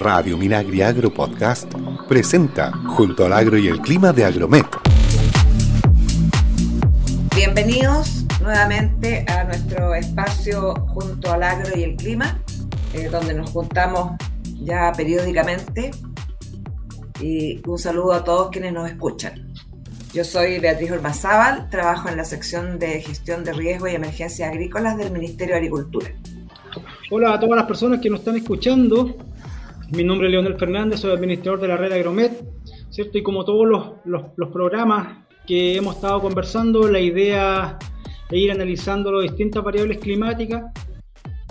Radio Minagri Agro Podcast presenta Junto al Agro y el Clima de Agromet. Bienvenidos nuevamente a nuestro espacio Junto al Agro y el Clima, eh, donde nos juntamos ya periódicamente. Y un saludo a todos quienes nos escuchan. Yo soy Beatriz Ormazábal, trabajo en la sección de gestión de riesgo y emergencias agrícolas del Ministerio de Agricultura. Hola a todas las personas que nos están escuchando. Mi nombre es Leonel Fernández, soy administrador de la red Agromet, ¿cierto? Y como todos los, los, programas que hemos estado conversando, la idea es ir analizando las distintas variables climáticas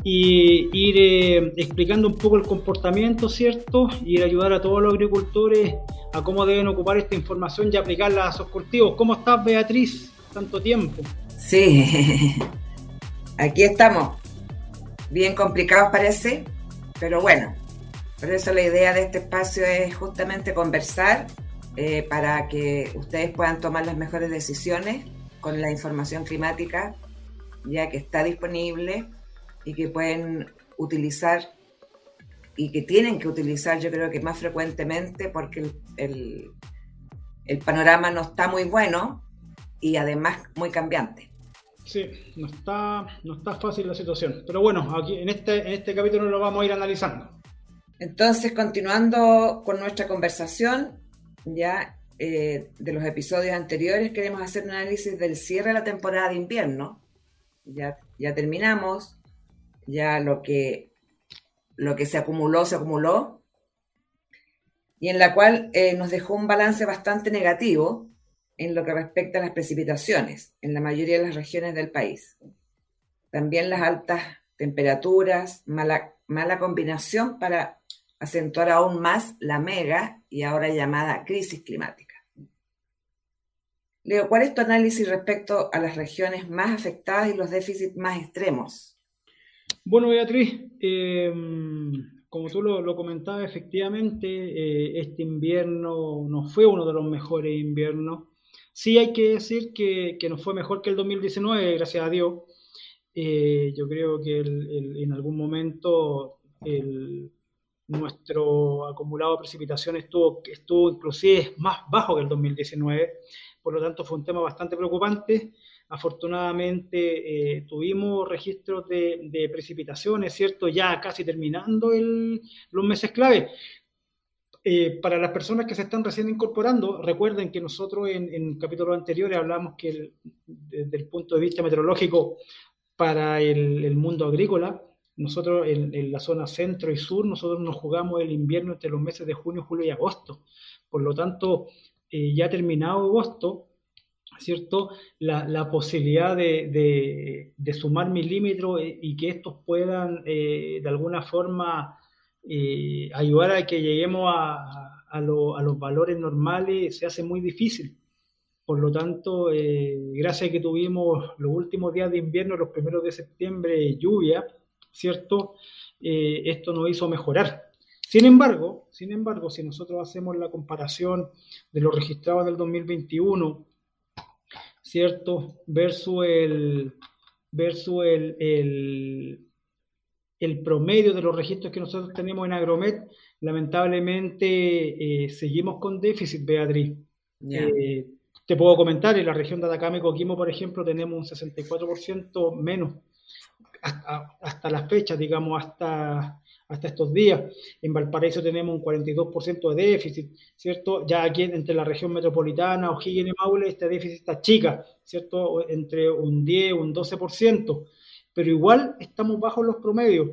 y ir eh, explicando un poco el comportamiento, ¿cierto? Y ayudar a todos los agricultores a cómo deben ocupar esta información y aplicarla a sus cultivos. ¿Cómo estás, Beatriz? Tanto tiempo. Sí, aquí estamos. Bien complicados parece, pero bueno, por eso la idea de este espacio es justamente conversar eh, para que ustedes puedan tomar las mejores decisiones con la información climática ya que está disponible y que pueden utilizar y que tienen que utilizar yo creo que más frecuentemente porque el, el, panorama no está muy bueno y además muy cambiante. Sí, no está, no está fácil la situación. Pero bueno, aquí en este, en este capítulo lo vamos a ir analizando. Entonces, continuando con nuestra conversación, ya eh, de los episodios anteriores, queremos hacer un análisis del cierre de la temporada de invierno. Ya, ya terminamos, ya lo que, lo que se acumuló, se acumuló, y en la cual eh, nos dejó un balance bastante negativo en lo que respecta a las precipitaciones en la mayoría de las regiones del país. También las altas temperaturas, mala, mala combinación para acentuar aún más la mega y ahora llamada crisis climática. Leo, ¿cuál es tu análisis respecto a las regiones más afectadas y los déficits más extremos? Bueno, Beatriz, eh, como tú lo, comentabas, efectivamente, eh, este invierno no fue uno de los mejores inviernos. Sí hay que decir que, no fue mejor que el 2019, gracias a Dios. Eh, yo creo que en algún momento nuestro acumulado de precipitación estuvo, estuvo inclusive más bajo que el 2019, por lo tanto fue un tema bastante preocupante. Afortunadamente eh, tuvimos registros de, precipitaciones, ¿cierto? Ya casi terminando los meses clave. Eh, para las personas que se están recién incorporando, recuerden que nosotros en, en capítulos anteriores hablamos que desde el punto de vista meteorológico para el, mundo agrícola, nosotros en, la zona centro y sur, nosotros nos jugamos el invierno entre los meses de junio, julio y agosto. Por lo tanto, eh, ya terminado agosto, ¿cierto? La, posibilidad de, sumar milímetros y que estos puedan eh, de alguna forma eh, ayudar a que lleguemos a, los valores normales se hace muy difícil. Por lo tanto, gracias a que tuvimos los últimos días de invierno, los primeros de septiembre, lluvia, ¿cierto? esto nos hizo mejorar. Sin embargo, sin embargo, si nosotros hacemos la comparación de los registrados del 2021 ¿cierto? Versus el, versus el, el, promedio de los registros que nosotros tenemos en Agromet, lamentablemente eh, seguimos con déficit, Beatriz. Eh, te puedo comentar, en la región de Atacama y Coquimbo, por ejemplo, tenemos un 64% menos hasta, hasta la fecha, digamos, hasta hasta estos días. En Valparaíso tenemos un 42% de déficit, ¿cierto? Ya aquí entre la región metropolitana, O'Higgins y Maule, este déficit está chica, ¿cierto? Entre un 10, un 12%, pero igual estamos bajo los promedios.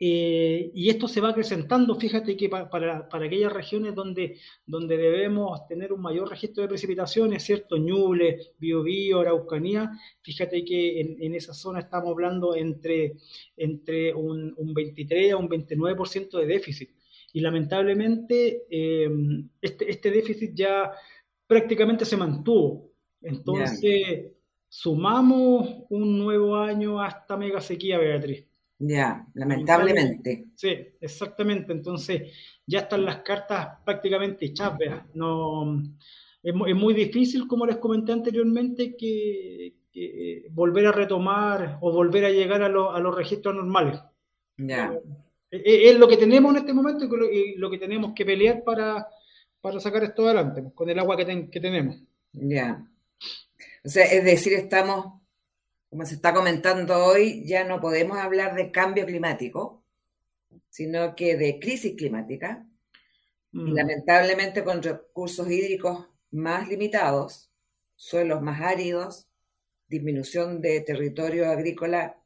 Eh, y esto se va acrecentando, fíjate que para, aquellas regiones donde, donde debemos tener un mayor registro de precipitaciones, ¿cierto? Ñuble, Biobío, Araucanía, fíjate que en, esa zona estamos hablando entre, entre un, 23 a un 29% de déficit. Y lamentablemente eh, este, este, déficit ya prácticamente se mantuvo. Entonces, sumamos un nuevo año hasta mega sequía, Beatriz. Ya, lamentablemente. Sí, exactamente. Entonces, ya están las cartas prácticamente hechas, No, es, muy difícil, como les comenté anteriormente, que, volver a retomar o volver a llegar a, los registros normales. Ya. Es, lo que tenemos en este momento y lo, que tenemos que pelear para, para sacar esto adelante, con el agua que, que tenemos. Ya. O sea, es decir, estamos, como se está comentando hoy, ya no podemos hablar de cambio climático, sino que de crisis climática. Y mm. lamentablemente con recursos hídricos más limitados, suelos más áridos, disminución de territorio agrícola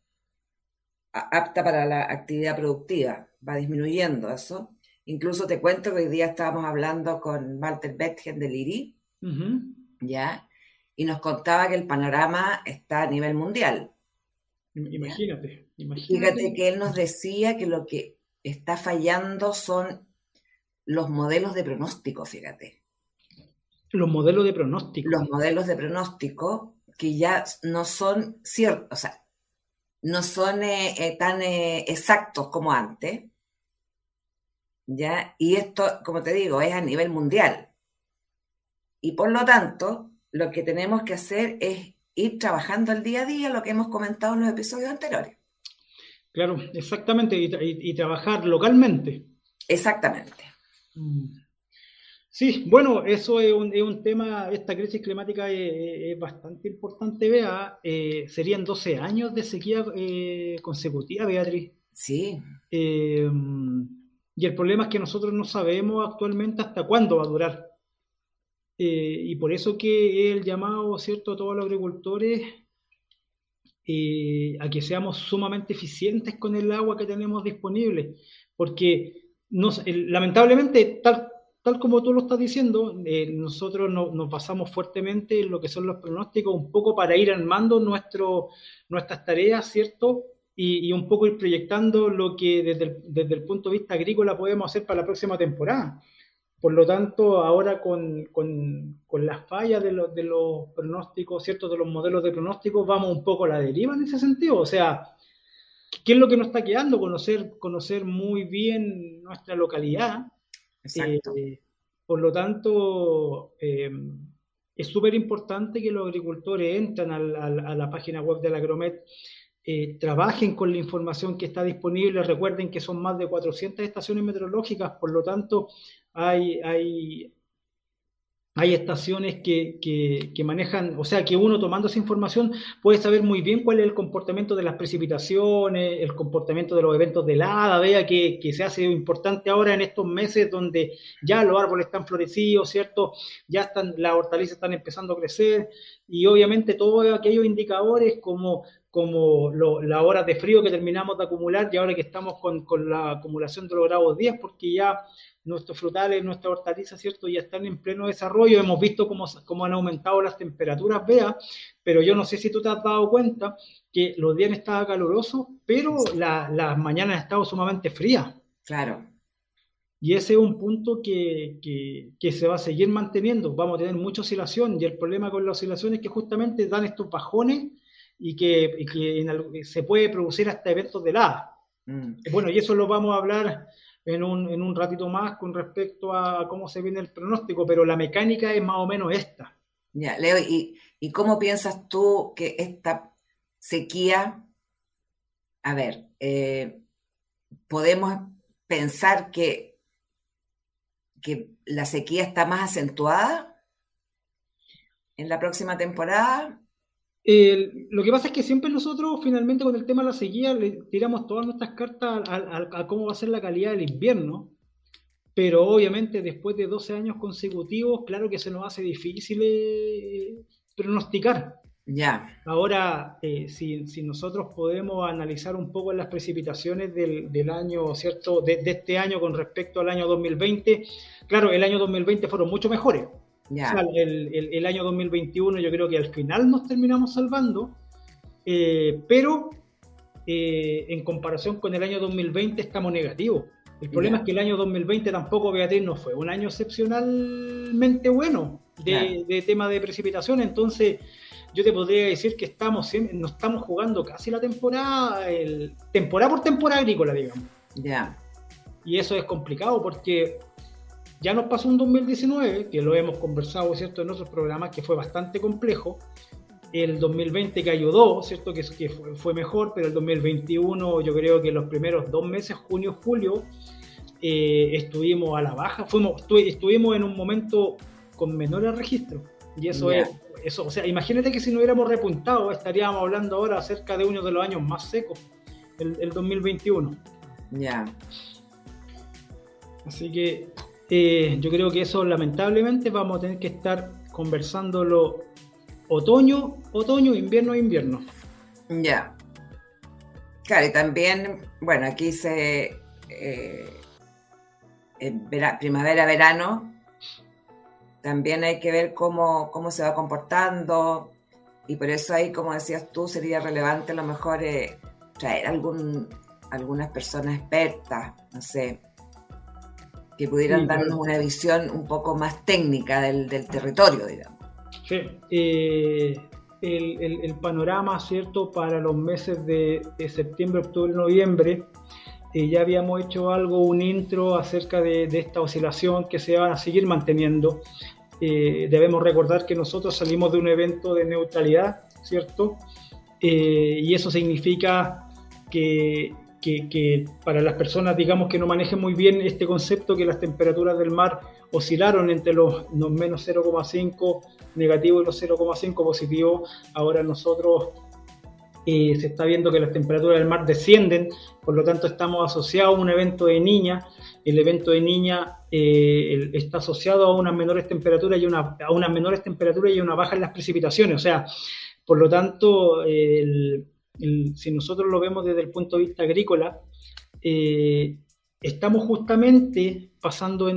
apta para la actividad productiva, va disminuyendo eso. Incluso te cuento que hoy día estábamos hablando con Walter Betgen de IRI, ¿ya? Y nos contaba que el panorama está a nivel mundial. Imagínate, imagínate. Fíjate que él nos decía que lo que está fallando son los modelos de pronóstico, fíjate. Los modelos de pronóstico. Los modelos de pronóstico que ya no son ciertos, o sea, no son eh, eh, tan eh, exactos como antes. ¿Ya? Y esto, como te digo, es a nivel mundial. Y por lo tanto, lo que tenemos que hacer es ir trabajando el día a día, lo que hemos comentado en los episodios anteriores. Claro, exactamente, y, trabajar localmente. Exactamente. Mm. Sí, bueno, eso es un, es un tema, esta crisis climática es, bastante importante, vea, eh, serían 12 años de sequía eh, consecutiva, Beatriz. Sí. Eh, y el problema es que nosotros no sabemos actualmente hasta cuándo va a durar. Y por eso que el llamado, ¿cierto?, a todos los agricultores a que seamos sumamente eficientes con el agua que tenemos disponible, porque lamentablemente, tal tal como tú lo estás diciendo, eh, nosotros nos basamos fuertemente en lo que son los pronósticos, un poco para ir armando nuestro, nuestras tareas, ¿cierto? Y, un poco ir proyectando lo que desde desde el, punto de vista agrícola podemos hacer para la próxima temporada. Por lo tanto, ahora con, con, con las fallas de, de los pronósticos, ¿cierto? De los modelos de pronósticos, vamos un poco a la deriva en ese sentido. O sea, ¿qué es lo que nos está quedando? Conocer, conocer muy bien nuestra localidad, eh, por lo tanto, eh, es súper importante que los agricultores entren a la, página web de la Agromet, eh, trabajen con la información que está disponible. Recuerden que son más de 400 estaciones meteorológicas, por lo tanto, hay, hay, hay estaciones que, que, manejan, o sea, que uno tomando esa información puede saber muy bien cuál es el comportamiento de las precipitaciones, el comportamiento de los eventos de helada, vea que, que se hace importante ahora en estos meses donde ya los árboles están florecidos, ¿cierto? Ya están, las hortalizas están empezando a crecer y obviamente todos aquellos indicadores como como las horas de frío que terminamos de acumular y ahora que estamos con, con la acumulación de los grados 10, porque ya nuestros frutales, nuestras hortalizas, ¿cierto? Ya están en pleno desarrollo, hemos visto cómo, cómo han aumentado las temperaturas, vea, pero yo no sé si tú te has dado cuenta que los días han estado calurosos, pero las mañanas han estado sumamente frías. Claro. Y ese es un punto que, que, se va a seguir manteniendo. Vamos a tener mucha oscilación y el problema con la oscilación es que justamente dan estos bajones y que, y que se puede producir hasta eventos de helada. Mm. Bueno, y eso lo vamos a hablar en un, en un ratito más con respecto a cómo se viene el pronóstico, pero la mecánica es más o menos esta. Ya, Leo, ¿y, y cómo piensas tú que esta sequía, a ver, eh, podemos pensar que, que la sequía está más acentuada en la próxima temporada lo que pasa es que siempre nosotros finalmente con el tema de la sequía le tiramos todas nuestras cartas a, cómo va a ser la calidad del invierno, pero obviamente después de 12 años consecutivos, claro que se nos hace difícil eh, pronosticar. Ya. Ahora, eh, si, nosotros podemos analizar un poco las precipitaciones del, año, ¿cierto? De, de, este año con respecto al año 2020, claro, el año 2020 fueron mucho mejores el, año 2021 yo creo que al final nos terminamos salvando, eh, pero eh, en comparación con el año 2020 estamos negativos. El problema es que el año 2020 tampoco, Beatriz, no fue un año excepcionalmente bueno de, tema de precipitación, entonces yo te podría decir que estamos nos estamos jugando casi la temporada, el, temporada por temporada agrícola, digamos. Ya. Y eso es complicado porque ya nos pasó un 2019, que lo hemos conversado, ¿cierto?, en otros programas, que fue bastante complejo, el 2020 que ayudó, ¿cierto? Que, que fue, fue, mejor, pero el 2021 yo creo que los primeros dos meses, junio, julio, eh, estuvimos a la baja, fuimos, estuvimos en un momento con menores registros. Y eso es, eso, o sea, imagínate que si no hubiéramos repuntado, estaríamos hablando ahora acerca de uno de los años más secos, el, el 2021. Ya. Así que eh, yo creo que eso lamentablemente vamos a tener que estar conversándolo otoño, otoño, invierno, invierno. Ya. Claro, y también, bueno, aquí se... Eh, primavera, verano, también hay que ver cómo, cómo se va comportando y por eso ahí, como decías tú, sería relevante a lo mejor eh, traer algún, algunas personas expertas, no sé, que pudieran darnos una visión un poco más técnica del, del territorio, digamos. Sí, eh, el, el, panorama, ¿cierto?, para los meses de, de septiembre, octubre, noviembre, eh, ya habíamos hecho algo, un intro acerca de, de, esta oscilación que se va a seguir manteniendo. Eh, debemos recordar que nosotros salimos de un evento de neutralidad, ¿cierto? y eso significa que que, para las personas, digamos, que no manejen muy bien este concepto, que las temperaturas del mar oscilaron entre los, menos 0,5 negativo y los 0,5 positivo. Ahora nosotros eh, se está viendo que las temperaturas del mar descienden, por lo tanto estamos asociados a un evento de niña. El evento de niña eh, está asociado a unas menores temperaturas y una, a unas menores temperaturas y una baja en las precipitaciones. O sea, por lo tanto, el, si nosotros lo vemos desde el punto de vista agrícola, eh, estamos justamente pasando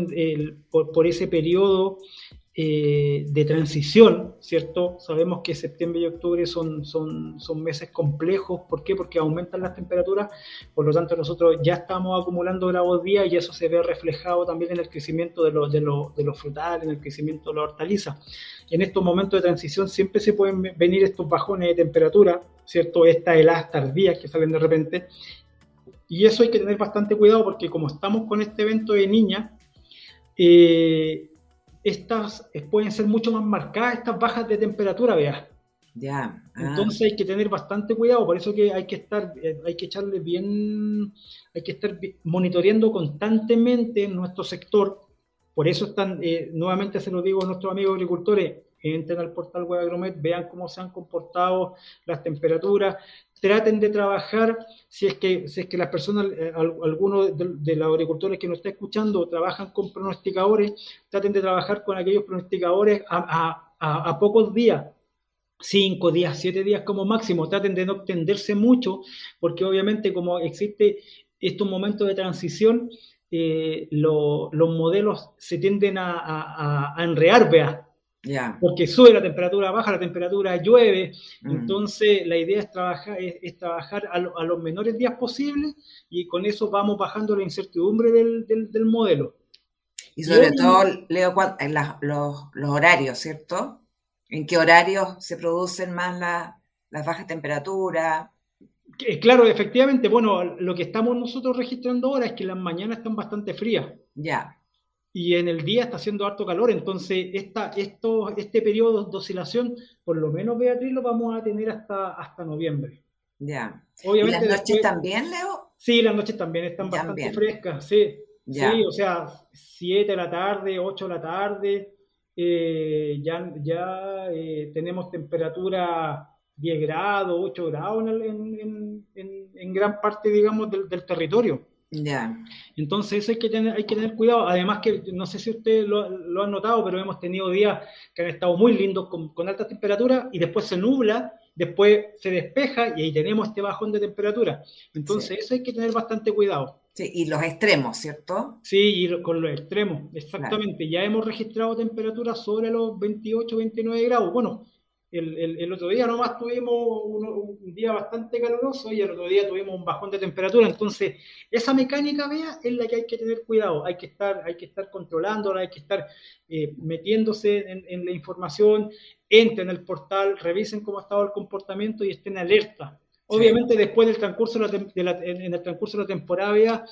por, ese periodo eh, de transición, ¿cierto? Sabemos que septiembre y octubre son, meses complejos, ¿por qué? Porque aumentan las temperaturas, por lo tanto nosotros ya estamos acumulando grados día y eso se ve reflejado también en el crecimiento de los, de los, frutales, en el crecimiento de la hortaliza. En estos momentos de transición siempre se pueden venir estos bajones de temperatura, ¿cierto? Estas heladas tardías que salen de repente. Y eso hay que tener bastante cuidado porque como estamos con este evento de niña, eh, estas pueden ser mucho más marcadas, estas bajas de temperatura, vea. Ya. Ah. Entonces hay que tener bastante cuidado, por eso que hay que estar, eh, hay que echarle bien, hay que estar monitoreando constantemente en nuestro sector. Por eso están, eh, nuevamente se lo digo a nuestros amigos agricultores, entren al portal web Agromet, vean cómo se han comportado las temperaturas, traten de trabajar, si es que, si es que las personas, eh, algunos de, los agricultores que nos está escuchando trabajan con pronosticadores, traten de trabajar con aquellos pronosticadores a, a, a pocos días, cinco días, siete días como máximo, traten de no extenderse mucho, porque obviamente como existe estos momentos de transición, eh, lo, los modelos se tienden a, a, a enrear, vea, porque sube la temperatura, baja la temperatura, llueve. Mm. Entonces, la idea es trabajar, es, trabajar a, los menores días posibles y con eso vamos bajando la incertidumbre del, del, modelo. Y sobre todo, Leo, en los, los, horarios, ¿cierto? ¿En qué horarios se producen más las bajas temperaturas? Claro, efectivamente, bueno, lo que estamos nosotros registrando ahora es que las mañanas están bastante frías. Ya y en el día está haciendo harto calor, entonces esta, esto, este periodo de oscilación, por lo menos Beatriz, lo vamos a tener hasta, hasta noviembre. Ya. Obviamente, ¿Y las noches también, Leo? Sí, las noches también están bastante frescas, sí. Sí, o sea, 7 de la tarde, 8 de la tarde, eh, ya, ya eh, tenemos temperatura 10 grados, 8 grados en, en, en, gran parte, digamos, del, del territorio. Ya. Entonces eso hay que tener, hay que tener cuidado. Además que no sé si ustedes lo, lo han notado, pero hemos tenido días que han estado muy lindos con, con altas temperaturas y después se nubla, después se despeja y ahí tenemos este bajón de temperatura. Entonces eso hay que tener bastante cuidado. Sí, y los extremos, ¿cierto? Sí, y con los extremos, exactamente. Ya hemos registrado temperaturas sobre los 28, 29 grados. Bueno, el, otro día nomás tuvimos un, día bastante caluroso y el otro día tuvimos un bajón de temperatura. Entonces, esa mecánica, vea, es la que hay que tener cuidado. Hay que estar, hay que estar controlándola, hay que estar eh, metiéndose en, la información, entren en el portal, revisen cómo ha estado el comportamiento y estén alerta. Obviamente, después del transcurso de la, en el transcurso de la temporada,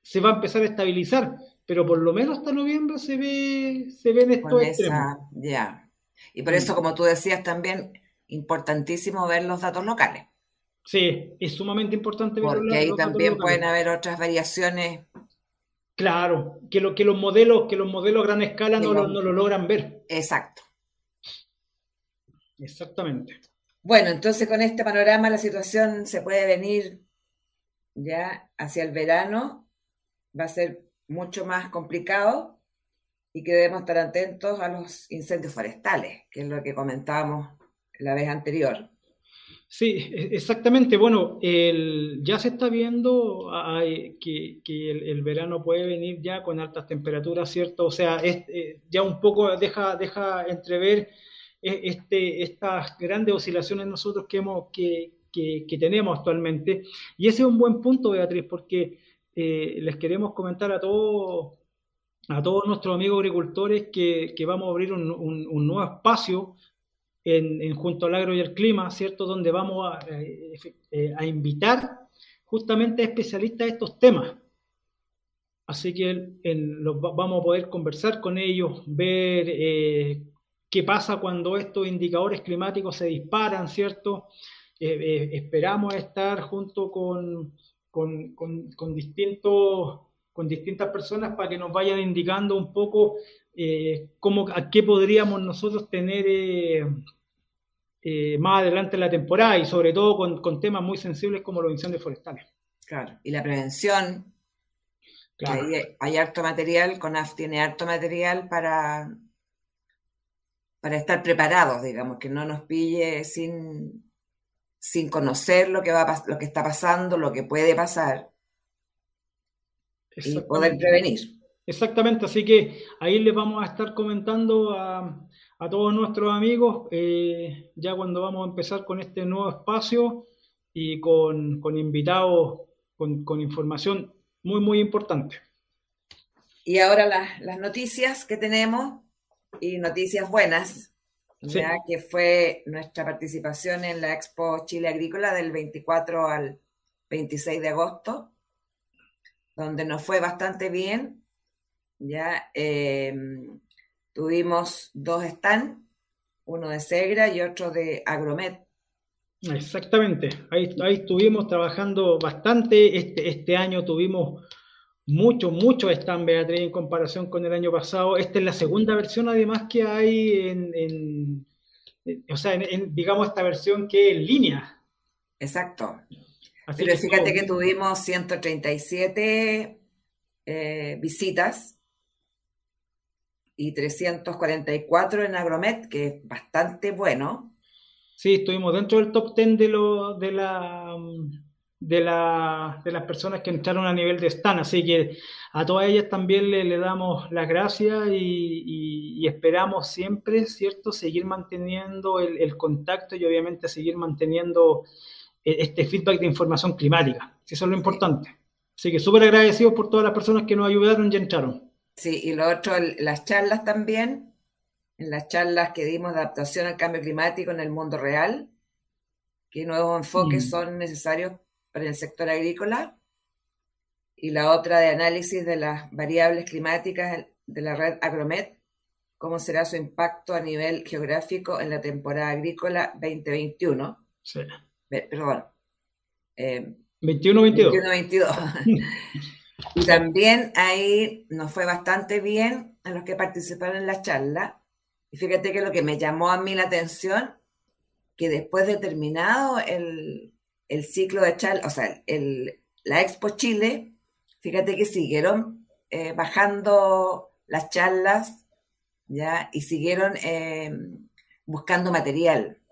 se va a empezar a estabilizar, pero por lo menos hasta noviembre se ve, se ven estos extremos. Ya. Y por eso, como tú decías también, importantísimo ver los datos locales. Sí, es sumamente importante ver Porque ahí también pueden haber otras variaciones. Claro, que, lo, que los modelos, que los modelos a gran escala no lo, no lo logran ver. Exacto. Exactamente. Bueno, entonces con este panorama la situación se puede venir ya hacia el verano, va a ser mucho más complicado y que debemos estar atentos a los incendios forestales, que es lo que comentábamos la vez anterior. Sí, e, exactamente. Bueno, ya se está viendo que, el, verano puede venir ya con altas temperaturas, ¿cierto? O sea, eh, ya un poco deja, deja entrever e, este, estas grandes oscilaciones nosotros que, hemos, que, que, tenemos actualmente. Y ese es un buen punto, Beatriz, porque eh, les queremos comentar a todos a todos nuestros amigos agricultores que, que vamos a abrir un, un nuevo espacio en, Junto al Agro y el Clima, ¿cierto? Donde vamos a, eh, eh, a invitar justamente a especialistas de estos temas. Así que vamos a poder conversar con ellos, ver eh, qué pasa cuando estos indicadores climáticos se disparan, ¿cierto? esperamos estar junto con, con, con, distintos, con distintas personas para que nos vayan indicando un poco cómo, a qué podríamos nosotros tener eh, más adelante en la temporada y sobre todo con, temas muy sensibles como los incendios forestales. Claro, y la prevención. Claro. Hay, harto material, CONAF tiene harto material para, para estar preparados, digamos, que no nos pille sin, sin conocer lo que, va, lo que está pasando, lo que puede pasar y poder prevenir. Exactamente, así que ahí les vamos a estar comentando a, a todos nuestros amigos, eh, ya cuando vamos a empezar con este nuevo espacio y con, invitados, con, información muy, muy importante. Y ahora las, noticias que tenemos, y noticias buenas, ya que fue nuestra participación en la Expo Chile Agrícola del 24 al 26 de agosto, donde nos fue bastante bien. Ya eh, Tuvimos dos stands, uno de Segra y otro de Agromet. Exactamente, ahí, estuvimos trabajando bastante. Este, este año tuvimos mucho, mucho stand, Beatriz, en comparación con el año pasado. Esta es la segunda versión, además, que hay en, o sea, en, digamos, esta versión que es en línea. Exacto. Pero fíjate que tuvimos 137 eh, visitas y 344 en Agromet, que es bastante bueno. Sí, estuvimos dentro del top 10 de, lo, de, la, de, la, de las personas que entraron a nivel de stand, así que a todas ellas también le, damos las gracias y, esperamos siempre, ¿cierto?, seguir manteniendo el, contacto y obviamente seguir manteniendo este feedback de información climática, eso es lo importante. Así que súper agradecidos por todas las personas que nos ayudaron y entraron. Sí, y lo otro, las charlas también, en las charlas que dimos de adaptación al cambio climático en el mundo real, qué nuevos enfoques son necesarios para el sector agrícola, y la otra de análisis de las variables climáticas de la red Agromet, cómo será su impacto a nivel geográfico en la temporada agrícola 2021. Sí. Perdón. Eh, 21-22. 21-22. Y también ahí nos fue bastante bien a los que participaron en la charla. Y fíjate que lo que me llamó a mí la atención, que después de terminado el, ciclo de charla, o sea, el, la Expo Chile, fíjate que siguieron eh, bajando las charlas, ¿ya? Y siguieron eh, buscando material.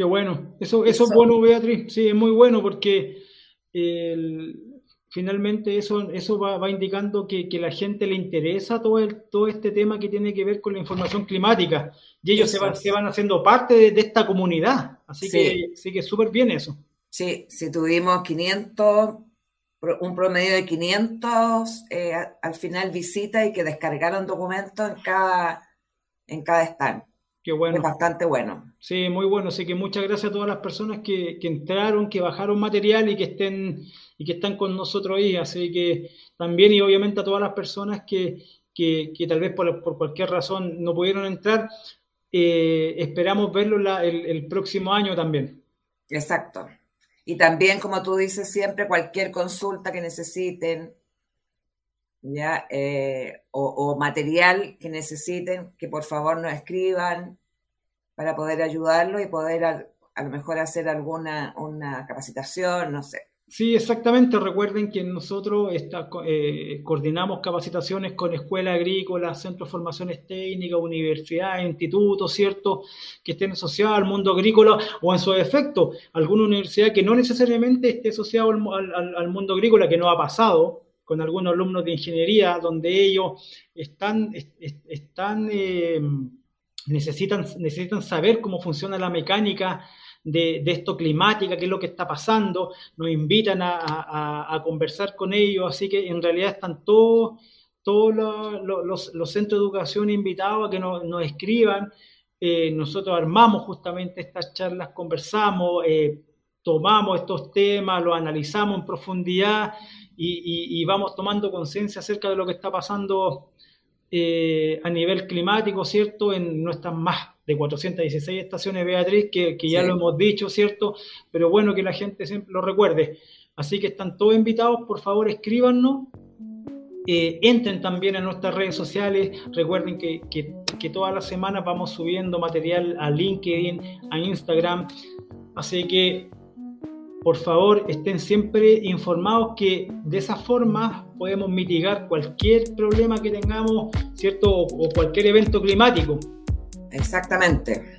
Qué bueno, eso, eso, es bueno, Beatriz, sí, es muy bueno porque el, finalmente eso, eso va, indicando que, que, la gente le interesa todo, el, todo este tema que tiene que ver con la información climática y ellos se van, se van haciendo parte de, esta comunidad. Así que sí que súper bien eso. Sí, si tuvimos 500, un promedio de 500 eh, al final visita y que descargaron documentos en cada, en cada stand. Qué bueno. Es bastante bueno. Sí, muy bueno. Así que muchas gracias a todas las personas que, que entraron, que bajaron material y que estén y que están con nosotros ahí. Así que también y obviamente a todas las personas que, que, tal vez por, por, cualquier razón no pudieron entrar, eh, esperamos verlo el, próximo año también. Exacto. Y también, como tú dices siempre, cualquier consulta que necesiten, ya eh, o, material que necesiten, que por favor nos escriban para poder ayudarlo y poder a, lo mejor hacer alguna una capacitación, no sé. Sí, exactamente. Recuerden que nosotros eh, coordinamos capacitaciones con escuelas agrícolas, centros de formaciones técnicas, universidades, institutos, ¿cierto? Que estén asociados al mundo agrícola o en su efecto, alguna universidad que no necesariamente esté asociada al, mundo agrícola, que no ha pasado con algunos alumnos de ingeniería, donde ellos están, eh, necesitan, necesitan saber cómo funciona la mecánica de, esto climática, qué es lo que está pasando, nos invitan a, conversar con ellos, así que en realidad están todos, todos los, centros de educación invitados a que nos, escriban. Eh, nosotros armamos justamente estas charlas, conversamos, eh, tomamos estos temas, los analizamos en profundidad y, vamos tomando conciencia acerca de lo que está pasando eh, a nivel climático, ¿cierto? En nuestras más de 416 estaciones Beatriz, que, ya lo hemos dicho, ¿cierto? Pero bueno que la gente siempre lo recuerde. Así que están todos invitados, por favor escríbanos, eh, entren también en nuestras redes sociales, recuerden que, que, todas las semanas vamos subiendo material a LinkedIn, a Instagram, así que por favor estén siempre informados que de esa forma podemos mitigar cualquier problema que tengamos, ¿cierto? o cualquier evento climático. Exactamente.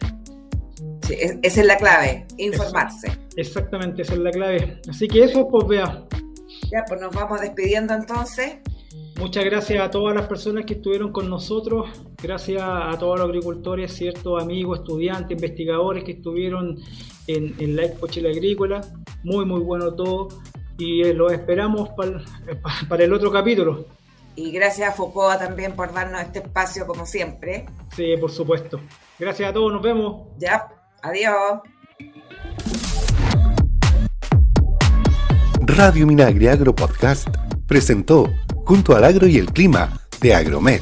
esa es la clave, informarse. Exactamente, esa es la clave. Así que eso, pues vea. Ya, pues nos vamos despidiendo entonces. Muchas gracias a todas las personas que estuvieron con nosotros, gracias a todos los agricultores, ciertos amigos, estudiantes, investigadores que estuvieron en, la Expo Chile Agrícola. Muy, muy bueno todo y eh, los esperamos para, para el otro capítulo. Y gracias a Foucault también por darnos este espacio como siempre. Sí, por supuesto. Gracias a todos, nos vemos. Ya, adiós. Radio Minagri Agro Podcast presentó Junto al Agro y el Clima de Agromet